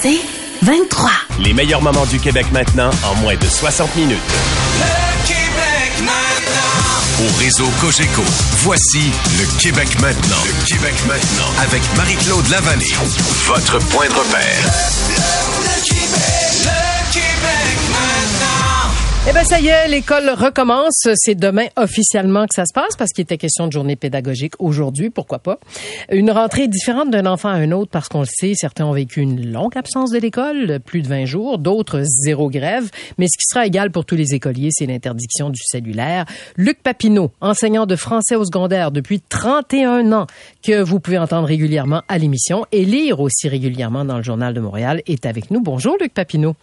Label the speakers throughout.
Speaker 1: C'est 23.
Speaker 2: Les meilleurs moments du Québec maintenant en moins de 60 minutes.
Speaker 3: Le Québec maintenant.
Speaker 4: Au réseau Cogeco, voici le Québec maintenant. Le Québec maintenant. Avec Marie-Claude Lavallée. Votre point de repère.
Speaker 5: Eh bien, ça y est, l'école recommence. C'est demain officiellement que ça se passe parce qu'il était question de journée pédagogique aujourd'hui, pourquoi pas. Une rentrée différente d'un enfant à un autre parce qu'on le sait, certains ont vécu une longue absence de l'école, plus de 20 jours, d'autres zéro grève. Mais ce qui sera égal pour tous les écoliers, c'est l'interdiction du cellulaire. Luc Papineau, enseignant de français au secondaire depuis 31 ans, que vous pouvez entendre régulièrement à l'émission et lire aussi régulièrement dans le Journal de Montréal, est avec nous. Bonjour, Luc Papineau.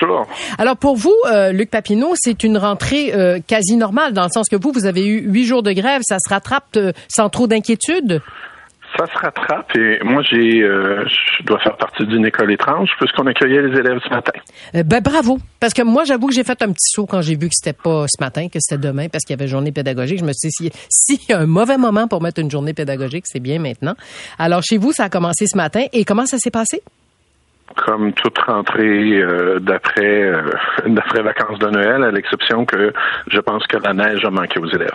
Speaker 6: Bonjour.
Speaker 5: Alors pour vous, euh, Luc Papineau, c'est une rentrée euh, quasi normale dans le sens que vous, vous avez eu huit jours de grève, ça se rattrape euh, sans trop d'inquiétude?
Speaker 6: Ça se rattrape et moi j'ai euh, je dois faire partie d'une école étrange puisqu'on accueillait les élèves ce matin.
Speaker 5: Euh, ben bravo, parce que moi j'avoue que j'ai fait un petit saut quand j'ai vu que c'était pas ce matin, que c'était demain, parce qu'il y avait journée pédagogique. Je me suis dit si- s'il y a un mauvais moment pour mettre une journée pédagogique, c'est bien maintenant. Alors chez vous, ça a commencé ce matin et comment ça s'est passé?
Speaker 6: Comme toute rentrée euh, d'après euh, d'après vacances de Noël, à l'exception que je pense que la neige a manqué aux élèves.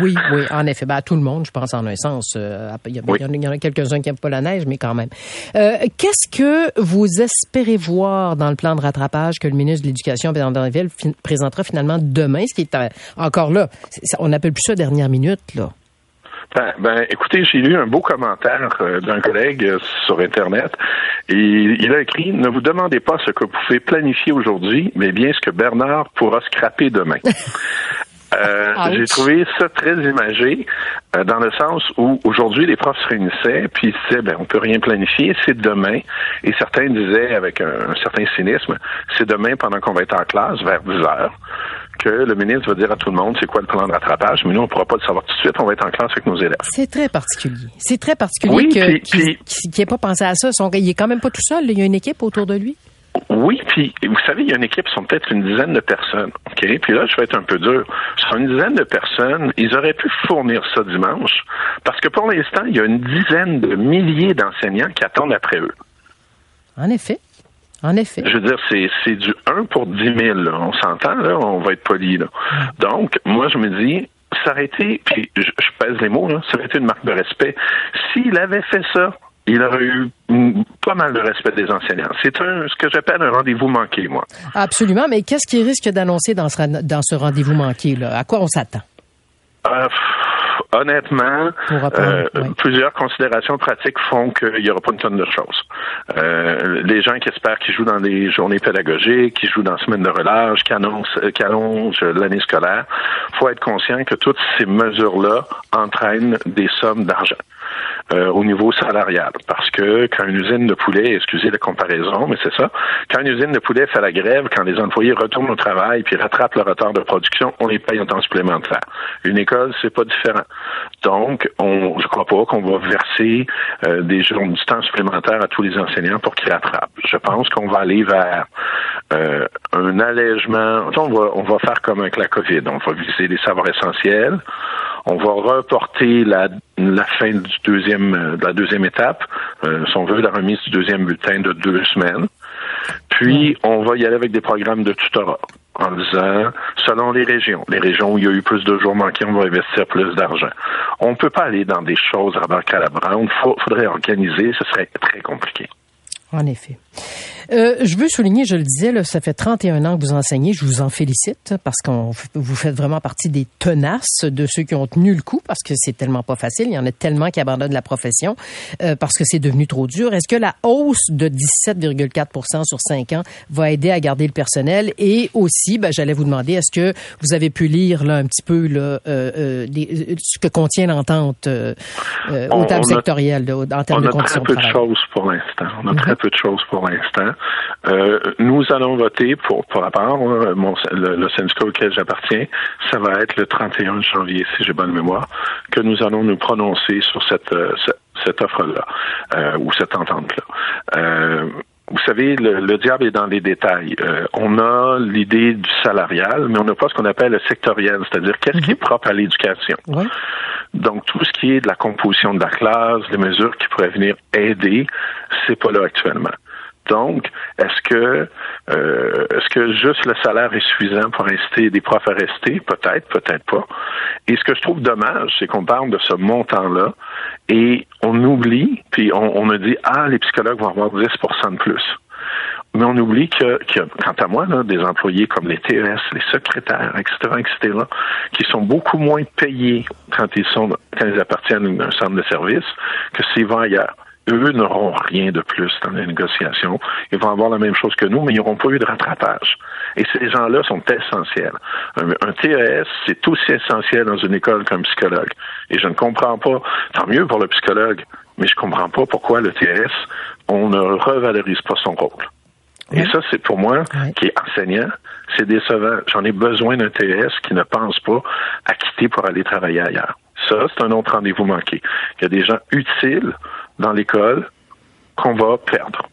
Speaker 5: Oui, oui, en effet. Ben, à tout le monde, je pense, en un sens. Euh, Il y, a-
Speaker 6: Oui.
Speaker 5: il y en a- quelques-uns qui n'aiment pas la neige, mais quand même. Euh, Qu'est-ce que vous espérez voir dans le plan de rattrapage que le ministre de l'Éducation, Bernard Drinville, présentera finalement demain, ce qui est encore là, on n'appelle plus ça dernière minute, là.
Speaker 6: Ben, ben, écoutez, j'ai lu un beau commentaire euh, d'un collègue euh, sur Internet. Et il a écrit Ne vous demandez pas ce que vous pouvez planifier aujourd'hui, mais bien ce que Bernard pourra scraper demain. Euh, j'ai trouvé ça très imagé euh, dans le sens où aujourd'hui les profs se réunissaient puis ils disaient ben on peut rien planifier c'est demain. Et certains disaient avec un, un certain cynisme c'est demain pendant qu'on va être en classe vers 10 heures que le ministre va dire à tout le monde c'est quoi le plan de rattrapage? Mais nous on pourra pas le savoir tout de suite on va être en classe avec nos élèves
Speaker 5: C'est très particulier. C'est très particulier
Speaker 6: Oui,
Speaker 5: qu'il qu'il n'ait pas pensé à ça. Son- il est quand même pas tout seul. Il y a une équipe autour de lui.
Speaker 6: Oui, puis vous savez, il y a une équipe, ils sont peut-être une dizaine de personnes. OK? Puis là, je vais être un peu dur. Sur une dizaine de personnes, ils auraient pu fournir ça dimanche, parce que pour l'instant, il y a une dizaine de milliers d'enseignants qui attendent après eux.
Speaker 5: En effet. En effet.
Speaker 6: Je veux dire, c'est, c'est du 1 pour 10 000. là. On s'entend, là? On va être poli, là. Donc, moi, je me dis, ça aurait été, puis je, je pèse les mots, là, ça aurait été une marque de respect. S'il avait fait ça, il aurait eu pas mal de respect des enseignants. C'est un, ce que j'appelle un rendez-vous manqué, moi.
Speaker 5: Absolument. Mais qu'est-ce qu'il risque d'annoncer dans ce, dans ce rendez-vous manqué? Là? À quoi on s'attend?
Speaker 6: Euh, honnêtement, euh,
Speaker 5: oui.
Speaker 6: plusieurs considérations pratiques font qu'il n'y aura pas une tonne de choses. Euh, les gens qui espèrent qu'ils jouent dans des journées pédagogiques, qui jouent dans la semaine de relâche, qui annoncent, euh, qui allongent l'année scolaire, faut être conscient que toutes ces mesures-là entraînent des sommes d'argent. Euh, au niveau salarial. Parce que quand une usine de poulet, excusez la comparaison, mais c'est ça, quand une usine de poulet fait la grève, quand les employés retournent au travail puis rattrapent le retard de production, on les paye en temps supplémentaire. Une école, c'est pas différent. Donc, on, je crois pas qu'on va verser euh, des jours du temps supplémentaire à tous les enseignants pour qu'ils rattrapent. Je pense qu'on va aller vers euh, un allègement. On va, on va faire comme avec la COVID. On va viser les savoirs essentiels. On va reporter la, la fin du deuxième, euh, de la deuxième étape, euh, si on veut, la remise du deuxième bulletin de deux semaines. Puis, on va y aller avec des programmes de tutorat en disant, selon les régions, les régions où il y a eu plus de jours manqués, on va investir plus d'argent. On ne peut pas aller dans des choses à cadabrantes. Il faudrait organiser, ce serait très compliqué.
Speaker 5: En effet. Euh, je veux souligner, je le disais, là, ça fait 31 ans que vous enseignez. Je vous en félicite parce qu'on vous faites vraiment partie des tenaces de ceux qui ont tenu le coup parce que c'est tellement pas facile. Il y en a tellement qui abandonnent la profession euh, parce que c'est devenu trop dur. Est-ce que la hausse de 17,4% sur 5 ans va aider à garder le personnel? Et aussi, ben, j'allais vous demander, est-ce que vous avez pu lire là, un petit peu là, euh, des, ce que contient l'entente au table sectorielle en termes de conditions
Speaker 6: de? On a très peu de choses pour l'instant. On a très peu de choses pour l'instant. Euh, nous allons voter pour, pour la part, le, le, syndicat auquel j'appartiens, ça va être le 31 janvier, si j'ai bonne mémoire, que nous allons nous prononcer sur cette, euh, cette, offre-là, euh, ou cette entente-là. Vous savez, le, diable est dans les détails. on a l'idée du salarial, mais on n'a pas ce qu'on appelle le sectoriel, c'est-à-dire qu'est-ce qui est propre à l'éducation. Donc, tout ce qui est de la composition de la classe, les mesures qui pourraient venir aider, c'est pas là actuellement. Donc, est-ce que euh, est-ce que juste le salaire est suffisant pour inciter des profs à rester? Peut-être, peut-être pas. Et ce que je trouve dommage, c'est qu'on parle de ce montant-là et on oublie, puis on, on a dit Ah, les psychologues vont avoir 10% de plus. Mais on oublie que, que quant à moi, là, des employés comme les TES, les secrétaires, etc., etc., qui sont beaucoup moins payés quand ils sont quand ils appartiennent à un centre de service que s'ils vont ailleurs eux n'auront rien de plus dans les négociations. Ils vont avoir la même chose que nous, mais ils n'auront pas eu de rattrapage. Et ces gens-là sont essentiels. Un, TES, c'est aussi essentiel dans une école qu'un psychologue. Et je ne comprends pas, tant mieux pour le psychologue, mais je ne comprends pas pourquoi le TES, on ne revalorise pas son rôle. Et ça, c'est pour moi, qui est enseignant, c'est décevant. J'en ai besoin d'un TES qui ne pense pas à quitter pour aller travailler ailleurs. Ça, c'est un autre rendez-vous manqué. Il y a des gens utiles dans l'école qu'on va perdre.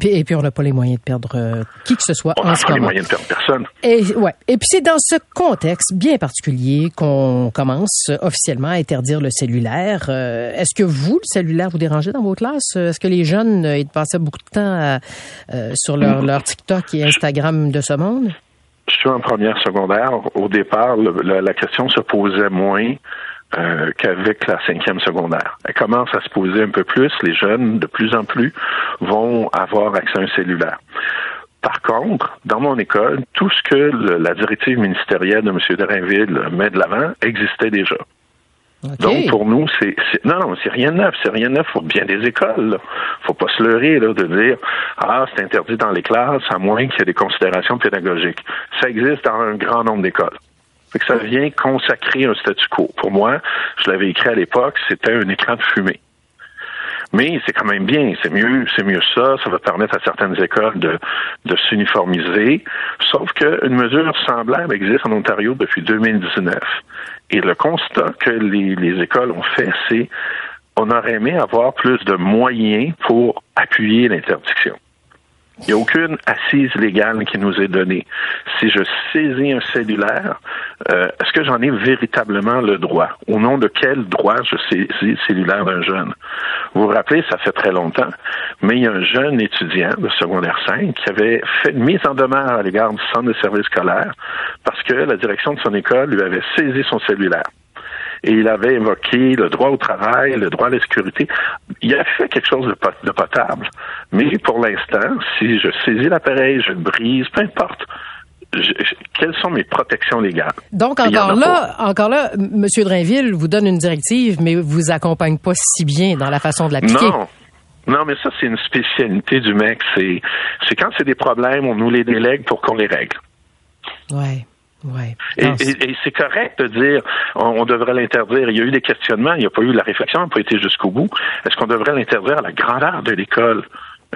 Speaker 5: Et puis on n'a pas les moyens de perdre euh, qui que ce soit
Speaker 6: on
Speaker 5: en
Speaker 6: ce moment. Pas les moyens de perdre personne.
Speaker 5: Et ouais. Et puis c'est dans ce contexte bien particulier qu'on commence officiellement à interdire le cellulaire. Euh, est-ce que vous, le cellulaire, vous dérangez dans vos classes? Est-ce que les jeunes euh, ils passaient beaucoup de temps sur leur, leur TikTok et Instagram de ce monde?
Speaker 6: Je suis en première secondaire. Au départ, la question se posait moins euh, qu'avec la cinquième secondaire. Elle commence à se poser un peu plus. Les jeunes, de plus en plus, vont avoir accès à un cellulaire. Par contre, dans mon école, tout ce que la directive ministérielle de M. Derainville met de l'avant existait déjà. Donc pour nous, c'est non, non, c'est rien de neuf, c'est rien de neuf pour bien des écoles. Là. Faut pas se leurrer là, de dire ah c'est interdit dans les classes à moins qu'il y ait des considérations pédagogiques. Ça existe dans un grand nombre d'écoles que ça vient consacrer un statu quo. Pour moi, je l'avais écrit à l'époque, c'était un écran de fumée. Mais c'est quand même bien, c'est mieux, c'est mieux ça. Ça va permettre à certaines écoles de, de s'uniformiser. Sauf qu'une mesure semblable existe en Ontario depuis 2019. Et le constat que les, les écoles ont fait, c'est on aurait aimé avoir plus de moyens pour appuyer l'interdiction. Il n'y a aucune assise légale qui nous est donnée. Si je saisis un cellulaire, euh, est-ce que j'en ai véritablement le droit? Au nom de quel droit je saisis le cellulaire d'un jeune? Vous vous rappelez, ça fait très longtemps, mais il y a un jeune étudiant de secondaire 5 qui avait fait une mise en demeure à l'égard du centre de service scolaire parce que la direction de son école lui avait saisi son cellulaire et il avait évoqué le droit au travail, le droit à la sécurité. Il a fait quelque chose de, potable. Mais pour l'instant, si je saisis l'appareil, je le brise, peu importe, quelles sont mes protections légales?
Speaker 5: Donc, encore là, encore là, M. Drainville vous donne une directive, mais vous accompagne pas si bien dans la façon de l'appliquer.
Speaker 6: Non. Non, mais ça, c'est une spécialité du mec. C'est, c'est quand c'est des problèmes, on nous les délègue pour qu'on les règle.
Speaker 5: Ouais. Ouais.
Speaker 6: Et, c'est correct de dire on, devrait l'interdire. Il y a eu des questionnements, il n'y a pas eu la réflexion, n'a pas été jusqu'au bout. Est-ce qu'on devrait l'interdire à la grandeur de l'école?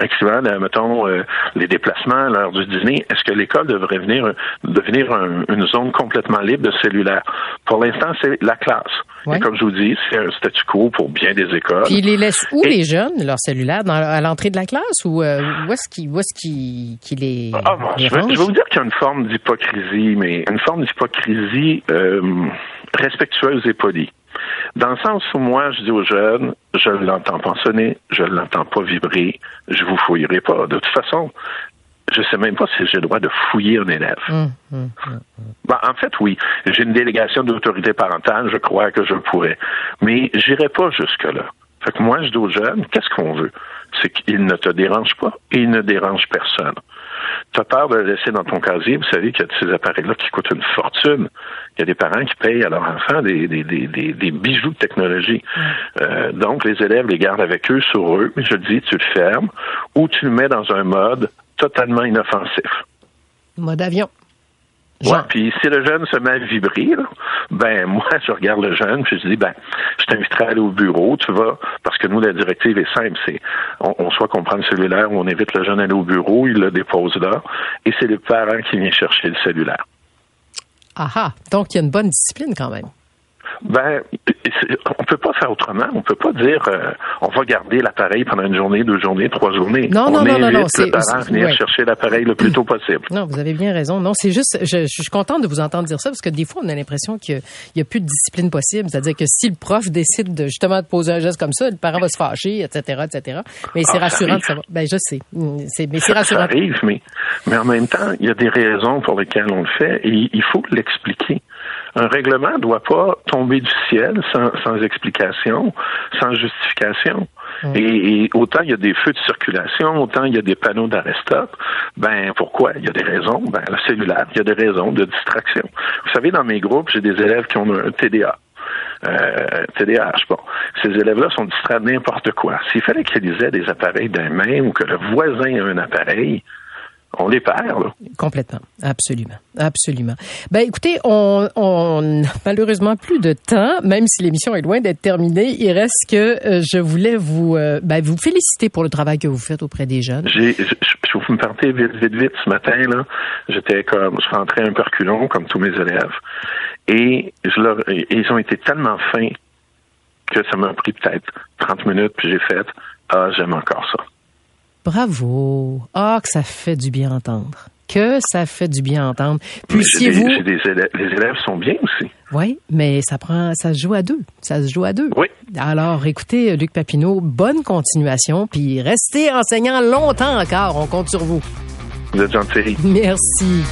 Speaker 6: Actuellement, mettons, euh, les déplacements à l'heure du dîner, est-ce que l'école devrait venir devenir une zone complètement libre de cellulaire? Pour l'instant, c'est la classe. Et comme je vous dis, c'est un statu quo pour bien des écoles.
Speaker 5: Puis ils les laissent où, les jeunes, leur cellulaire? à l'entrée de la classe? Ou euh, où est-ce qu'ils est les,
Speaker 6: ah, je, vais, vous dire qu'il y a une forme d'hypocrisie, mais une forme d'hypocrisie euh, respectueuse et polie. Dans le sens où moi, je dis aux jeunes, je ne l'entends pas sonner, je ne l'entends pas vibrer, je vous fouillerai pas. De toute façon, je sais même pas si j'ai le droit de fouiller un élève. Hum, hum, hum, ben, en fait, oui. J'ai une délégation d'autorité parentale, je crois que je pourrais. Mais j'irai pas jusque-là. Fait que moi, je dis aux jeunes, qu'est-ce qu'on veut? c'est qu'il ne te dérange pas et il ne dérange personne. Tu as peur de le laisser dans ton casier, vous savez qu'il y a ces appareils-là qui coûtent une fortune. Il y a des parents qui payent à leurs enfants des, des, des, des, des bijoux de technologie. Euh, donc, les élèves les gardent avec eux, sur eux, mais je le dis, tu le fermes ou tu le mets dans un mode totalement inoffensif.
Speaker 5: Mode avion.
Speaker 6: Ouais, puis si le jeune se met à vibrer, là, ben moi je regarde le jeune puis je dis ben je t'inviterai à aller au bureau, tu vas parce que nous la directive est simple, c'est on, on soit qu'on prend le cellulaire ou on invite le jeune à aller au bureau, il le dépose là et c'est le parent qui vient chercher le cellulaire.
Speaker 5: Ah ah. Donc, il y a une bonne discipline quand même.
Speaker 6: Ben, on peut pas faire autrement. On peut pas dire euh, on va garder l'appareil pendant une journée, deux journées, trois journées.
Speaker 5: Non,
Speaker 6: on
Speaker 5: non, non, non, non, c'est-
Speaker 6: à venir
Speaker 5: ouais.
Speaker 6: chercher l'appareil le plus tôt possible.
Speaker 5: Non, vous avez bien raison. Non, c'est juste, je, je suis contente de vous entendre dire ça parce que des fois, on a l'impression qu'il n'y a plus de discipline possible. C'est-à-dire que si le prof décide de, justement de poser un geste comme ça, le parent va se fâcher, etc., etc. Mais c'est
Speaker 6: Ah, ça
Speaker 5: rassurant de savoir. Ben, je sais. C'est, mais c'est
Speaker 6: Ça
Speaker 5: rassurant.
Speaker 6: arrive, mais, mais en même temps, il y a des raisons pour lesquelles on le fait et il faut l'expliquer. Un règlement ne doit pas tomber du ciel sans, sans explication, sans justification. Et, et autant il y a des feux de circulation, autant il y a des panneaux d'arrêt-stop. Ben pourquoi? Il y a des raisons. Ben le cellulaire, il y a des raisons de distraction. Vous savez, dans mes groupes, j'ai des élèves qui ont un TDA. Euh, TDAH, bon. Ces élèves-là sont distraits de n'importe quoi. S'il fallait qu'ils aient des appareils d'un même ou que le voisin a un appareil, on les perd, là.
Speaker 5: Complètement. Absolument. Absolument. Ben, écoutez, on, malheureusement plus de temps, même si l'émission est loin d'être terminée. Il reste que euh, je voulais vous, euh, ben, vous féliciter pour le travail que vous faites auprès des jeunes.
Speaker 6: J'ai, je, je- vous me partez vite, vite, vite ce matin, là. J'étais comme, je rentrais un peu reculon, comme tous mes élèves. Et je leur, ils ont été tellement fins que ça m'a pris peut-être 30 minutes, puis j'ai fait, ah, j'aime encore ça.
Speaker 5: Bravo. Ah, que ça fait du bien entendre. Que ça fait du bien entendre. Puissiez-vous.
Speaker 6: élèves, les élèves sont bien aussi.
Speaker 5: Oui, mais ça prend, ça se joue à deux. Ça se joue à deux.
Speaker 6: Oui.
Speaker 5: Alors, écoutez, Luc Papineau, bonne continuation, puis restez enseignant longtemps encore. On compte sur vous.
Speaker 6: Vous êtes gentil.
Speaker 5: Merci.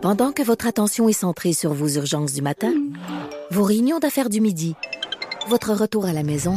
Speaker 1: Pendant que votre attention est centrée sur vos urgences du matin, vos réunions d'affaires du midi, votre retour à la maison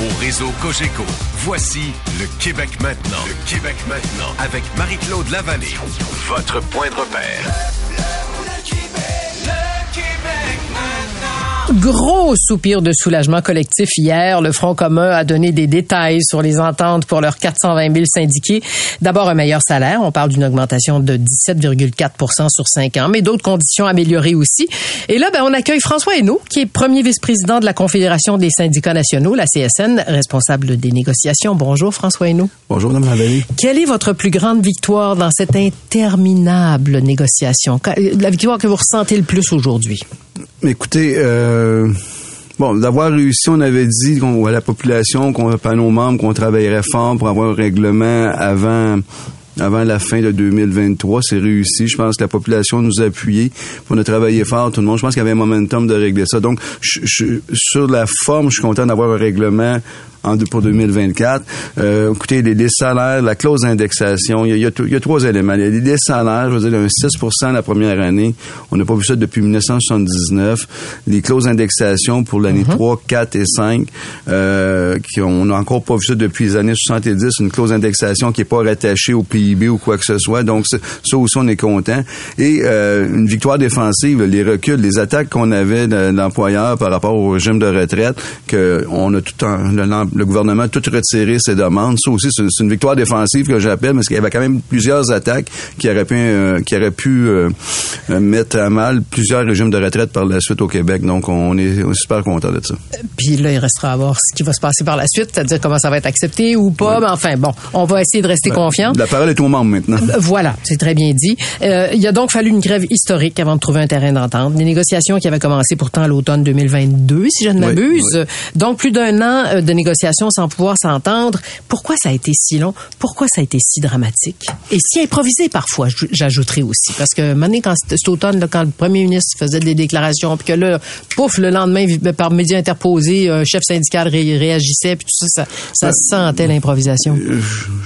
Speaker 4: Au réseau Cogeco, voici le Québec maintenant. Le Québec maintenant avec Marie-Claude Lavallée. Votre point de repère.
Speaker 5: Gros soupir de soulagement collectif hier. Le Front commun a donné des détails sur les ententes pour leurs 420 000 syndiqués. D'abord, un meilleur salaire. On parle d'une augmentation de 17,4 sur cinq ans, mais d'autres conditions améliorées aussi. Et là, ben, on accueille François Hainaut, qui est premier vice-président de la Confédération des syndicats nationaux, la CSN, responsable des négociations. Bonjour, François Hainaut.
Speaker 7: Bonjour, Mme Lavallée.
Speaker 5: Quelle est votre plus grande victoire dans cette interminable négociation? La victoire que vous ressentez le plus aujourd'hui?
Speaker 7: Écoutez, euh, bon, d'avoir réussi, on avait dit qu'on, à la population, qu'on, à nos membres, qu'on travaillerait fort pour avoir un règlement avant avant la fin de 2023. C'est réussi. Je pense que la population nous a appuyés. On a travaillé fort, tout le monde. Je pense qu'il y avait un momentum de régler ça. Donc, je, je- sur la forme, je suis content d'avoir un règlement en, pour 2024. Euh, écoutez, les, les salaires, la clause d'indexation, il y a, il y a il y a trois éléments. Il y a les salaires, je veux dire, un 6 la première année. On n'a pas vu ça depuis 1979. Les clauses d'indexation pour l'année 3, 4 et 5, euh, qui on n'a encore pas vu ça depuis les années 70. Une clause d'indexation qui n'est pas rattachée au PIB ou quoi que ce soit. Donc, ça aussi, on est content. Et euh, une victoire défensive, les reculs, les attaques qu'on avait de, l'employeur par rapport au régime de retraite, que on a tout un, le, le gouvernement a tout retiré ses demandes. Ça aussi, c'est une victoire défensive que j'appelle, parce qu'il y avait quand même plusieurs attaques qui auraient pu, euh, qui auraient pu euh, mettre à mal plusieurs régimes de retraite par la suite au Québec. Donc, on est, super content de ça.
Speaker 5: Puis là, il restera à voir ce qui va se passer par la suite, c'est-à-dire comment ça va être accepté ou pas. Mais enfin, bon, on va essayer de rester confiant.
Speaker 7: La parole est aux membres maintenant.
Speaker 5: Euh, Voilà, c'est très bien dit. Euh, il a donc fallu une grève historique avant de trouver un terrain d'entente. Des négociations qui avaient commencé pourtant à l'automne 2022, si je ne m'abuse.
Speaker 7: oui.
Speaker 5: Donc, plus d'un an euh, de négociations sans pouvoir s'entendre. Pourquoi ça a été si long? Pourquoi ça a été si dramatique? Et si improvisé parfois, j- j'ajouterais aussi. Parce que, maintenant, quand cet automne, là, quand le premier ministre faisait des déclarations, puis que là, pouf, le lendemain, par médias interposés, un chef syndical ré- réagissait, puis tout ça, ça, ça sentait l'improvisation.
Speaker 7: je,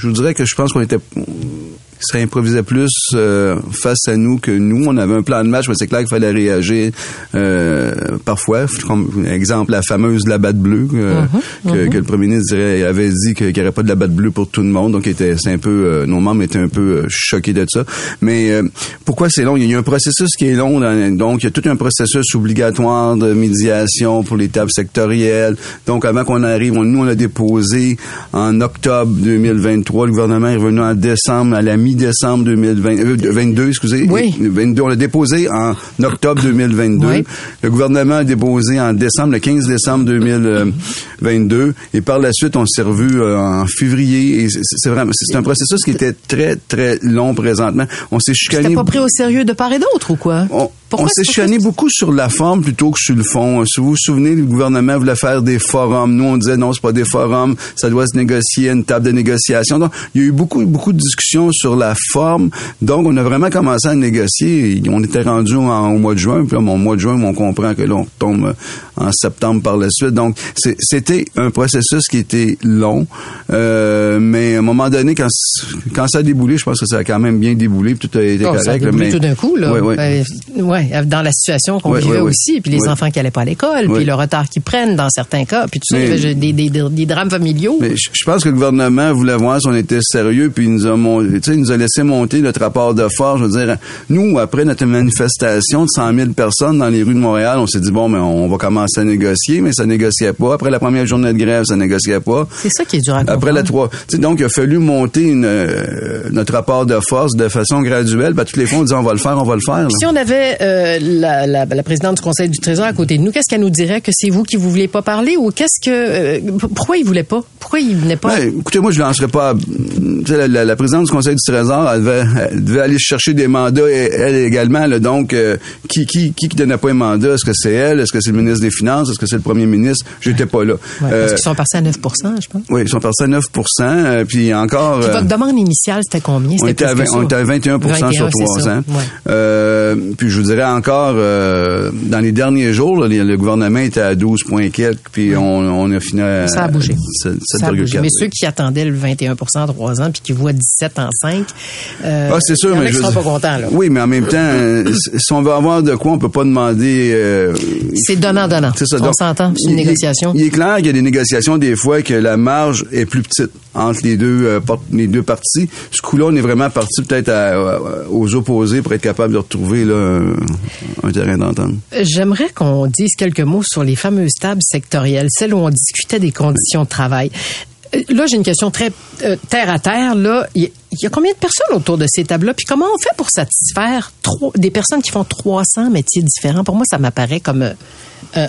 Speaker 7: je vous dirais que je pense qu'on était Mm. Ça improvisait plus euh, face à nous que nous. On avait un plan de match, mais c'est clair qu'il fallait réagir euh, parfois. Comme exemple, la fameuse la batte bleue euh, que, que le premier ministre dirait, avait dit qu'il n'y aurait pas de la batte bleue pour tout le monde. Donc, était, c'est un peu, euh, nos membres étaient un peu euh, choqués de ça. Mais euh, pourquoi c'est long? Il y a un processus qui est long. dans- donc, il y a tout un processus obligatoire de médiation pour les tables sectorielles. Donc, avant qu'on arrive, on- nous, on a déposé en octobre 2023. Le gouvernement est revenu en décembre, à la mi-décembre 2022, excusez.
Speaker 5: Oui.
Speaker 7: 22. On l'a déposé en octobre 2022.
Speaker 5: Oui.
Speaker 7: Le gouvernement a déposé en décembre, le 15 décembre 2022. Et par la suite, on s'est revu euh, en février. Et c'est c'est vraiment, c'est un processus qui était très, très long présentement. On s'est chicané.
Speaker 5: C'était pas pris au sérieux de part et d'autre ou quoi?
Speaker 7: On,
Speaker 5: Pourquoi
Speaker 7: on s'est chicané beaucoup sur la forme plutôt que sur le fond. Si vous vous souvenez, le gouvernement voulait faire des forums. Nous, on disait non, c'est pas des forums, ça doit se négocier à une table de négociation. Donc, il y a eu beaucoup, beaucoup de discussions sur la forme. Donc, on a vraiment commencé à négocier. On était rendu en- au mois de juin. Puis là, au mois de juin, on comprend que là, on tombe euh, en septembre par la suite. Donc, c'est- c'était un processus qui était long. Euh, mais à un moment donné, quand, quand ça a déboulé, je pense que ça a quand même bien déboulé. puis Tout a été
Speaker 5: Oh,
Speaker 7: correct.
Speaker 5: ça a
Speaker 7: là,
Speaker 5: déboulé
Speaker 7: mais-
Speaker 5: tout d'un coup, là.
Speaker 7: Oui, oui.
Speaker 5: Euh, ouais, dans la situation qu'on
Speaker 7: Ouais,
Speaker 5: vivait
Speaker 7: ouais,
Speaker 5: aussi, puis les enfants qui allaient pas à l'école, puis le retard qu'ils prennent dans certains cas, puis tout ça,
Speaker 7: Mais-
Speaker 5: des, des, des, des drames familiaux.
Speaker 7: Mais je pense que le gouvernement voulait voir si on était sérieux, puis il nous a, mon- tu sais, il nous a laissé monter notre rapport de force. Je veux dire, nous, après notre manifestation de 100 000 personnes dans les rues de Montréal, on s'est dit, bon, mais on va commencer à négocier, mais ça négociait pas. Après la première journée de grève, ça négociait pas.
Speaker 5: C'est ça qui est dur à.
Speaker 7: Après la trois, tu sais, donc il a fallu monter une, euh, notre rapport de force de façon graduelle. Ben, toutes les fois, on disait, on va le faire, on va le faire. là.
Speaker 5: Si on avait euh, la, la, la présidente du Conseil du Trésor à côté de nous, qu'est-ce qu'elle nous dirait? Que c'est vous qui vous voulez pas parler ou qu'est-ce que euh, pourquoi il voulait pas? Pourquoi il venait pas?
Speaker 7: Ouais, écoutez, moi, je lancerais pas. La, présidente du Conseil du Trésor, elle devait, elle devait aller chercher des mandats, elle, elle également. là. donc, euh, qui, qui, qui donnait pas un mandat? Est-ce que c'est elle? Est-ce que c'est le ministre des Finances? Est-ce que c'est le premier ministre? J'étais pas là.
Speaker 5: Ouais,
Speaker 7: Euh,
Speaker 5: Parce qu'ils sont partis à 9% je pense.
Speaker 7: oui, ils sont partis à 9% euh, Puis encore.
Speaker 5: Puis
Speaker 7: euh,
Speaker 5: votre demande initiale, c'était combien?
Speaker 7: On était, à,
Speaker 5: plus que
Speaker 7: 20
Speaker 5: ça.
Speaker 7: on était à 21% sur
Speaker 5: 21,
Speaker 7: trois
Speaker 5: c'est ça.
Speaker 7: ans.
Speaker 5: Ouais.
Speaker 7: Euh, puis je vous dirais encore, euh, dans les derniers jours, là, le gouvernement était à 12 points quelques, puis on, on a fini à
Speaker 5: Ça a bougé.
Speaker 7: 7,
Speaker 5: Ça a bougé.
Speaker 7: 7,4.
Speaker 5: Mais ceux qui attendaient le 21% en 3 ans puis qui voient 17 en 5, euh,
Speaker 7: Ah, c'est sûr, mais je veux
Speaker 5: pas contents. Là.
Speaker 7: Oui, mais en même temps, euh, si on veut avoir de quoi, on peut pas demander. euh,
Speaker 5: C'est donnant-donnant.
Speaker 7: c'est ça.
Speaker 5: On s'entend, c'est une
Speaker 7: il-
Speaker 5: négociation.
Speaker 7: Il, il est clair qu'il y a des négociations des fois que la marge est plus petite entre les deux euh, les deux parties. Ce coup-là, on est vraiment parti peut-être aux opposés pour être capable de retrouver là,
Speaker 5: J'aimerais qu'on dise quelques mots sur les fameuses tables sectorielles, celles où on discutait des conditions de travail. Euh, Là, j'ai une question très euh, terre à terre. Là, il y, a combien de personnes autour de ces tables-là? Puis comment on fait pour satisfaire trois, des personnes qui font 300 métiers différents? Pour moi, ça m'apparaît comme euh, euh,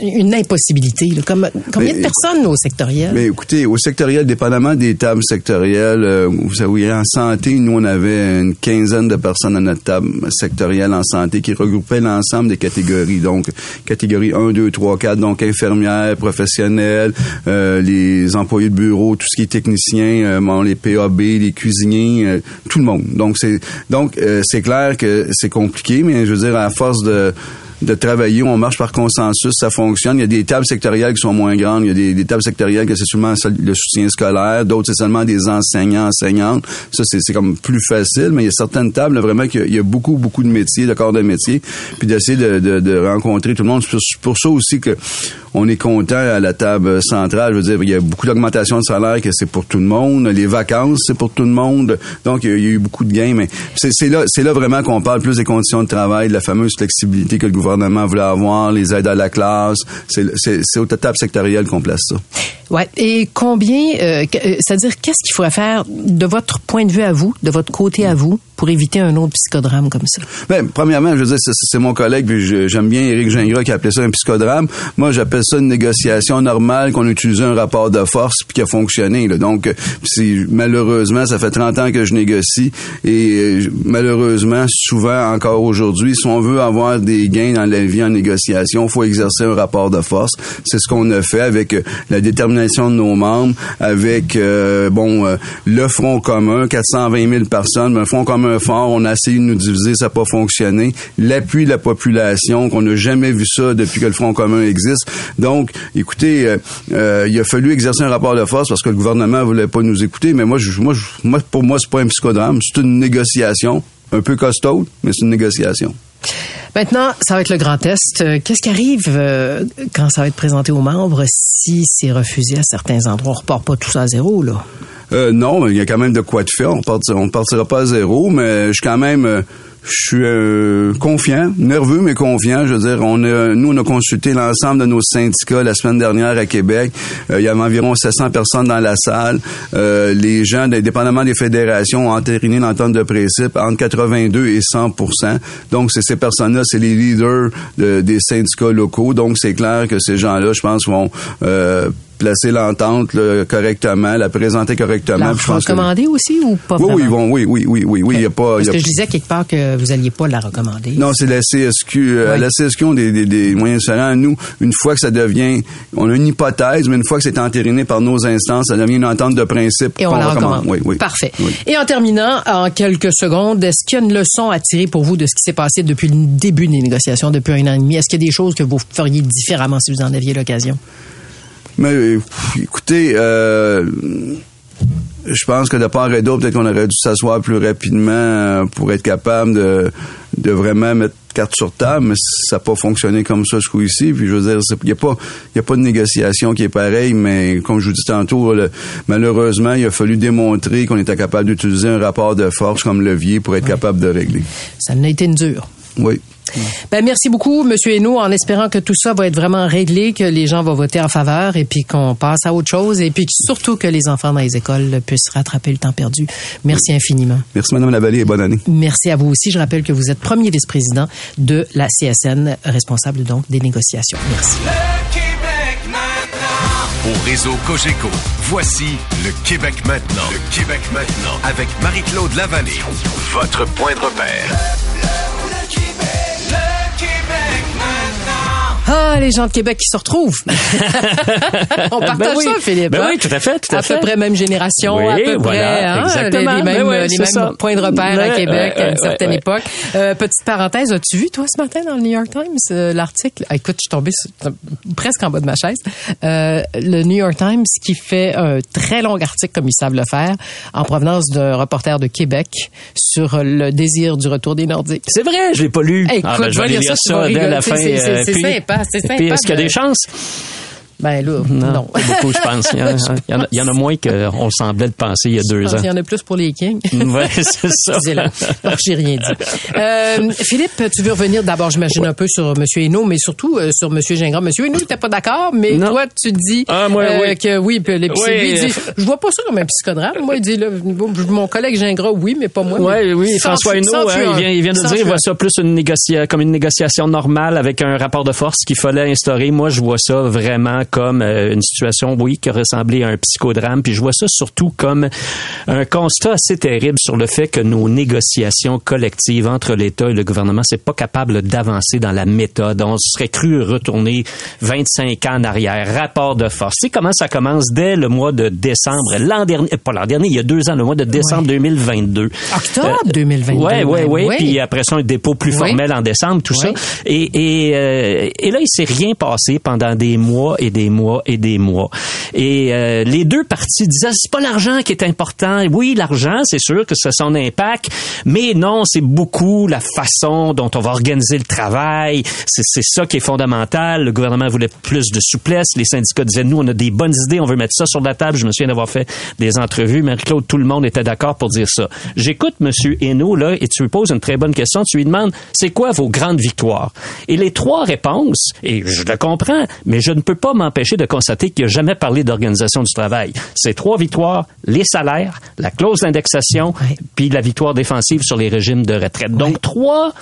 Speaker 5: une impossibilité. là. Comme, combien de personnes au sectoriel?
Speaker 7: Mais écoutez, au sectoriel, dépendamment des tables sectorielles, euh, vous savez, en santé, nous, on avait une quinzaine de personnes à notre table sectorielle en santé qui regroupait l'ensemble des catégories. Donc, catégorie 1, 2, 3, 4, donc infirmières, professionnels, euh, les employés de bureau, tout ce qui est technicien, euh, bon, les PAB, les cuisiniers, euh, tout le monde. Donc, c'est donc euh, c'est clair que c'est compliqué, mais je veux dire, à force de de travailler, on marche par consensus, ça fonctionne. Il y a des tables sectorielles qui sont moins grandes, il y a des, tables sectorielles que c'est seulement seul- le soutien scolaire, d'autres c'est seulement des enseignants, enseignantes. Ça c'est comme plus facile, mais il y a certaines tables vraiment qu'il y a- beaucoup beaucoup de métiers, de corps de métier, puis d'essayer de, de, de rencontrer tout le monde. C'est pour, ça aussi que on est content à la table centrale. Je veux dire, il y a beaucoup d'augmentation de salaire que c'est pour tout le monde. Les vacances, c'est pour tout le monde. Donc, il y a, eu beaucoup de gains. Mais c'est là, c'est là vraiment qu'on parle plus des conditions de travail, de la fameuse flexibilité que le gouvernement voulait avoir, les aides à la classe. C'est c'est- c'est au table sectoriel qu'on place ça.
Speaker 5: Ouais. Et combien, euh, euh, c'est-à-dire, qu'est-ce qu'il faudrait faire de votre point de vue à vous, de votre côté à vous, pour éviter un autre psychodrame comme ça?
Speaker 7: Ben, premièrement, je veux dire, c'est- mon collègue, puis j'aime bien Éric Gingras qui a appelé ça un psychodrame. Moi, j'appelle ça une négociation normale, qu'on utilise un rapport de force puis qui a fonctionné. Là. Donc, euh, malheureusement, ça fait 30 ans que je négocie et euh, malheureusement, souvent encore aujourd'hui, si on veut avoir des gains dans la vie en négociation, il faut exercer un rapport de force. C'est ce qu'on a fait avec euh, la détermination de nos membres, avec euh, bon euh, le front commun, 420 000 personnes, mais un front commun fort. On a essayé de nous diviser, ça n'a pas fonctionné. L'appui de la population, qu'on n'a jamais vu ça depuis que le front commun existe. Donc, écoutez, euh, euh, il a fallu exercer un rapport de force parce que le gouvernement voulait pas nous écouter. Mais moi, je, moi, je- moi, pour moi, c'est pas un psychodrame, c'est une négociation, un peu costaud, mais c'est une négociation.
Speaker 5: Maintenant, ça va être le grand test. Euh, Qu'est-ce qui arrive quand ça va être présenté aux membres si c'est refusé à certains endroits? On repart pas tout ça à zéro, là.
Speaker 7: Euh, non, il y a quand même de quoi de faire. On partira, on partira pas à zéro, mais je suis quand même, euh, je suis euh, confiant, nerveux mais confiant. Je veux dire, on a, nous on a consulté l'ensemble de nos syndicats la semaine dernière à Québec. Euh, il y avait environ 700 personnes dans la salle. Euh, les gens, dépendamment des fédérations, ont entériné l'entente de principe entre 82 et 100% Donc c'est ces personnes-là, c'est les leaders de- des syndicats locaux. Donc c'est clair que ces gens-là, je pense, vont euh, placer l'entente là, correctement, la présenter correctement. Puis je pense que-
Speaker 5: recommander aussi ou pas
Speaker 7: oui,
Speaker 5: vraiment?
Speaker 7: oui, oui, oui, oui, oui, oui, il y a pas,
Speaker 5: Parce
Speaker 7: y a
Speaker 5: que je disais quelque part que vous alliez pas la recommander.
Speaker 7: non, c'est la CSQ. euh,
Speaker 5: Oui.
Speaker 7: La CSQ ont des, des, des moyens. Nous, une fois que ça devient, on a une hypothèse, mais une fois que c'est entériné par nos instances, ça devient une entente de principe.
Speaker 5: Et on la recommande.
Speaker 7: Oui, oui.
Speaker 5: Parfait.
Speaker 7: Oui.
Speaker 5: Et en terminant, en quelques secondes, est-ce qu'il y a une leçon à tirer pour vous de ce qui s'est passé depuis le début des négociations, depuis un an et demi? Est-ce qu'il y a des choses que vous feriez différemment si vous en aviez l'occasion?
Speaker 7: Mais écoutez, euh, je pense que de part et d'autre, peut-être qu'on aurait dû s'asseoir plus rapidement euh, pour être capable de, de vraiment mettre carte sur table, mais ça n'a pas fonctionné comme ça coup-ci. Puis je veux dire, il n'y a pas, y a pas de négociation qui est pareille, mais comme je vous dis tantôt, le- malheureusement, il a fallu démontrer qu'on était capable d'utiliser un rapport de force comme levier pour être capable de régler.
Speaker 5: Ça n'a été une dure.
Speaker 7: Oui.
Speaker 5: Ben, merci beaucoup, Monsieur Hainaut, en espérant que tout ça va être vraiment réglé, que les gens vont voter en faveur et puis qu'on passe à autre chose et puis surtout que les enfants dans les écoles puissent rattraper le temps perdu. Merci infiniment.
Speaker 7: Merci, Madame Lavallée, et bonne année.
Speaker 5: Merci à vous aussi. Je rappelle que vous êtes premier vice-président de la CSN, responsable donc des négociations. Merci.
Speaker 3: Le Québec maintenant.
Speaker 4: Au réseau Cogeco, voici le Québec maintenant. Le Québec maintenant. Avec Marie-Claude Lavallée. Votre point de repère.
Speaker 3: Le.
Speaker 5: Ah, les gens de Québec qui se retrouvent. On partage
Speaker 8: Ben oui.
Speaker 5: ça, Philippe.
Speaker 8: Ben
Speaker 5: hein?
Speaker 8: oui, tout à fait, tout à
Speaker 5: à
Speaker 8: fait.
Speaker 5: peu près même génération,
Speaker 8: Oui,
Speaker 5: à peu
Speaker 8: voilà,
Speaker 5: près. hein,
Speaker 8: exactement.
Speaker 5: Les, les mêmes,
Speaker 8: Ben oui,
Speaker 5: les
Speaker 8: c'est
Speaker 5: mêmes points de repère à Québec à une certaine
Speaker 8: ouais.
Speaker 5: époque. Euh, petite parenthèse, as-tu vu, toi, ce matin, dans le New York Times, euh, l'article? Ah, écoute, je suis tombée sur- presque en bas de ma chaise. Euh, le New York Times qui fait un très long article, comme ils savent le faire, en provenance d'un reporter de Québec sur le désir du retour des Nordiques.
Speaker 8: C'est vrai, je l'ai pas lu. Ah,
Speaker 5: écoute,
Speaker 8: ben, je
Speaker 5: va
Speaker 8: vais aller
Speaker 5: lire ça,
Speaker 8: ça dès la fin.
Speaker 5: C'est-
Speaker 8: euh,
Speaker 5: sympa, c'est
Speaker 8: Puis est-ce qu'il y a
Speaker 5: de-
Speaker 8: des chances?
Speaker 5: Ben là,
Speaker 8: Non,
Speaker 5: non.
Speaker 8: pas beaucoup, je pense. Il y, en a, il y en a- il y en a moins qu'on semblait le penser il y a deux
Speaker 5: Je
Speaker 8: ans.
Speaker 5: qu'il y en a plus pour les Kings.
Speaker 8: Ouais, c'est ça.
Speaker 5: Non, j'ai rien dit. Euh, Philippe, tu veux revenir d'abord, j'imagine, un peu sur M. Hainaut, mais surtout euh, sur M. Gingras. M. Hainaut n'était pas d'accord, mais
Speaker 8: Non.
Speaker 5: toi, tu dis
Speaker 8: Ah, moi,
Speaker 5: euh,
Speaker 8: oui.
Speaker 5: que oui, puis le-
Speaker 8: Oui,
Speaker 5: lui, il dit, je vois pas ça comme un psychodrame. Moi, il dit, là, mon collègue Gingras, oui, mais pas moi.
Speaker 8: Ouais,
Speaker 5: Mais
Speaker 8: oui, François Hainaut, hein, il, vient, il vient de dire, il voit ça plus une négocia- comme une négociation normale avec un rapport de force qu'il fallait instaurer. Moi, je vois ça vraiment comme euh, une situation, oui, qui ressemblait à un psychodrame. Puis je vois ça surtout comme un constat assez terrible sur le fait que nos négociations collectives entre l'État et le gouvernement, c'est pas capable d'avancer dans la méthode. On se serait cru retourner 25 ans en arrière. Rapport de force. Sais comment ça commence dès le mois de décembre, l'an dernier, euh, pas l'an dernier, il y a deux ans, le mois de décembre 2022.
Speaker 5: Octobre 2022.
Speaker 8: Ouais, ouais,
Speaker 5: même,
Speaker 8: ouais.
Speaker 5: oui.
Speaker 8: Puis après ça, un dépôt plus
Speaker 5: Oui.
Speaker 8: formel en décembre, tout ça. Et, et, euh, et là, il s'est rien passé pendant des mois et des mois et des mois. Et euh, les deux parties disaient, c'est pas l'argent qui est important. Oui, l'argent, c'est sûr que ça a son impact, mais non, c'est beaucoup la façon dont on va organiser le travail. C'est ça qui est fondamental. Le gouvernement voulait plus de souplesse. Les syndicats disaient, nous, on a des bonnes idées, on veut mettre ça sur la table. Je me souviens d'avoir fait des entrevues. Marie-Claude, tout le monde était d'accord pour dire ça. J'écoute Monsieur Hainaut, là, et tu lui poses une très bonne question. Tu lui demandes, c'est quoi vos grandes victoires? Et les trois réponses, et je le comprends, mais je ne peux pas m'en m'empêcher de constater qu'il n'a jamais parlé d'organisation du travail. C'est trois victoires, les salaires, la clause d'indexation, puis la victoire défensive sur les régimes de retraite. Donc, trois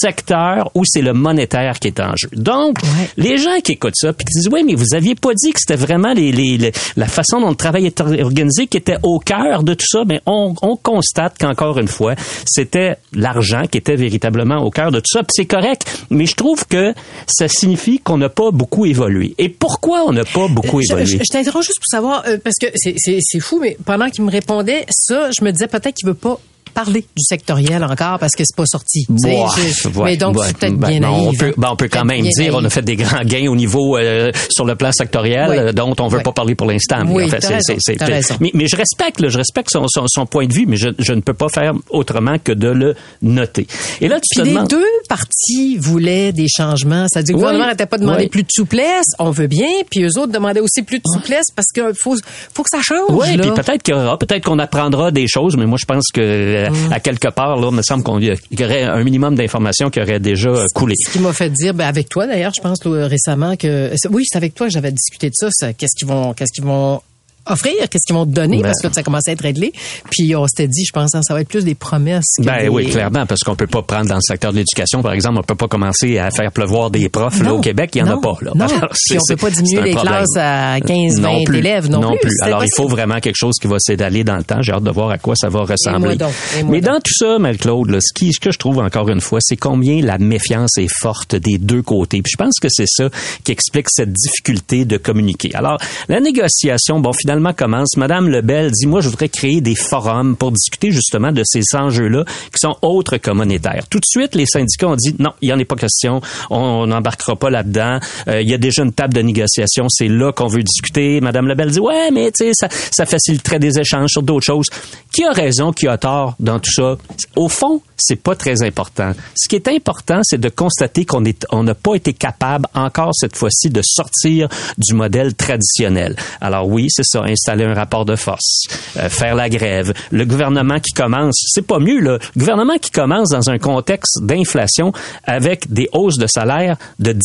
Speaker 8: secteurs où c'est le monétaire qui est en jeu. Donc, les gens qui écoutent ça, puis qui disent, oui, mais vous aviez pas dit que c'était vraiment les, les- les- la façon dont le travail est organisé qui était au cœur de tout ça, mais on, on constate qu'encore une fois, c'était l'argent qui était véritablement au cœur de tout ça. Puis c'est correct, mais je trouve que ça signifie qu'on n'a pas beaucoup évolué. Et pourquoi on n'a pas beaucoup
Speaker 5: Je,
Speaker 8: évolué?
Speaker 5: je- je t'interroge juste pour savoir, euh, parce que c'est- c'est c'est fou, mais pendant qu'il me répondait ça, je me disais peut-être qu'il veut pas parler du sectoriel encore parce que c'est pas sorti.
Speaker 8: Boah, ouais,
Speaker 5: mais donc,
Speaker 8: ouais,
Speaker 5: c'est peut-être
Speaker 8: ben
Speaker 5: bien
Speaker 8: non, on
Speaker 5: naïf.
Speaker 8: peut, ben, on peut quand même dire on a
Speaker 5: naïf.
Speaker 8: fait des grands gains au niveau euh, sur le plan sectoriel euh, dont on veut pas parler pour l'instant. Mais
Speaker 5: Oui,
Speaker 8: en fait, mais, mais je respecte, là, je respecte son, son, son point de vue, mais je, je ne peux pas faire autrement que de le noter. Et là, tu
Speaker 5: Puis
Speaker 8: te
Speaker 5: les
Speaker 8: demandes.
Speaker 5: deux partis voulaient des changements. C'est-à-dire que le gouvernement n'arrêtait pas de demander
Speaker 8: Oui.
Speaker 5: plus de souplesse, on veut bien, puis eux autres demandaient aussi plus de souplesse parce qu'il faut, faut que ça change.
Speaker 8: Oui, puis peut-être qu'il y aura, peut-être qu'on apprendra des choses, mais moi je pense que euh,
Speaker 5: Mm.
Speaker 8: à quelque part, là, il me semble qu'on y aurait un minimum d'informations qui aurait déjà euh, coulé.
Speaker 5: Ce qui m'a fait dire, ben avec toi d'ailleurs, je pense là, récemment que c'est- oui, c'est avec toi que j'avais discuté de ça. ça, Qu'est-ce qu'ils vont, qu'est-ce qu'ils vont offrir, qu'est-ce qu'ils vont te donner
Speaker 8: Ben.
Speaker 5: parce que ça commençait à être réglé. Puis on s'était dit, je pense, ça va être plus des promesses. que
Speaker 8: Ben
Speaker 5: des-
Speaker 8: oui, clairement, parce qu'on peut pas prendre dans le secteur de l'éducation, par exemple, on peut pas commencer à faire pleuvoir des profs là, au Québec, il y en
Speaker 5: non,
Speaker 8: a pas. Là.
Speaker 5: non.
Speaker 8: Alors,
Speaker 5: Puis on peut pas diminuer les
Speaker 8: problème.
Speaker 5: classes à 15, 20 élèves non plus. C'est
Speaker 8: Alors il faut vraiment quelque chose qui va s'étaler dans le temps. J'ai hâte de voir à quoi ça va ressembler.
Speaker 5: donc,
Speaker 8: Mais
Speaker 5: donc.
Speaker 8: dans tout ça, Marie-Claude, ce, qui, ce que je trouve encore une fois, c'est combien la méfiance est forte des deux côtés. Puis je pense que c'est ça qui explique cette difficulté de communiquer. Alors, la négociation, bon, finalement commence. Madame Lebel dit, moi, je voudrais créer des forums pour discuter justement de ces enjeux-là qui sont autres que monétaires. Tout de suite, les syndicats ont dit, non, il n'y en est pas question. On n'embarquera pas là-dedans. Euh, il y a déjà une table de négociation. C'est là qu'on veut discuter. Madame Lebel dit, ouais, mais tu sais, ça, ça faciliterait des échanges sur d'autres choses. Qui a raison, qui a tort dans tout ça? Au fond, c'est pas très important. Ce qui est important, c'est de constater qu'on n'a pas été capable encore cette fois-ci de sortir du modèle traditionnel. Alors oui, c'est ça, installer un rapport de force, euh, faire la grève. Le gouvernement qui commence, c'est pas mieux là. Le gouvernement qui commence dans un contexte d'inflation avec des hausses de salaire de 10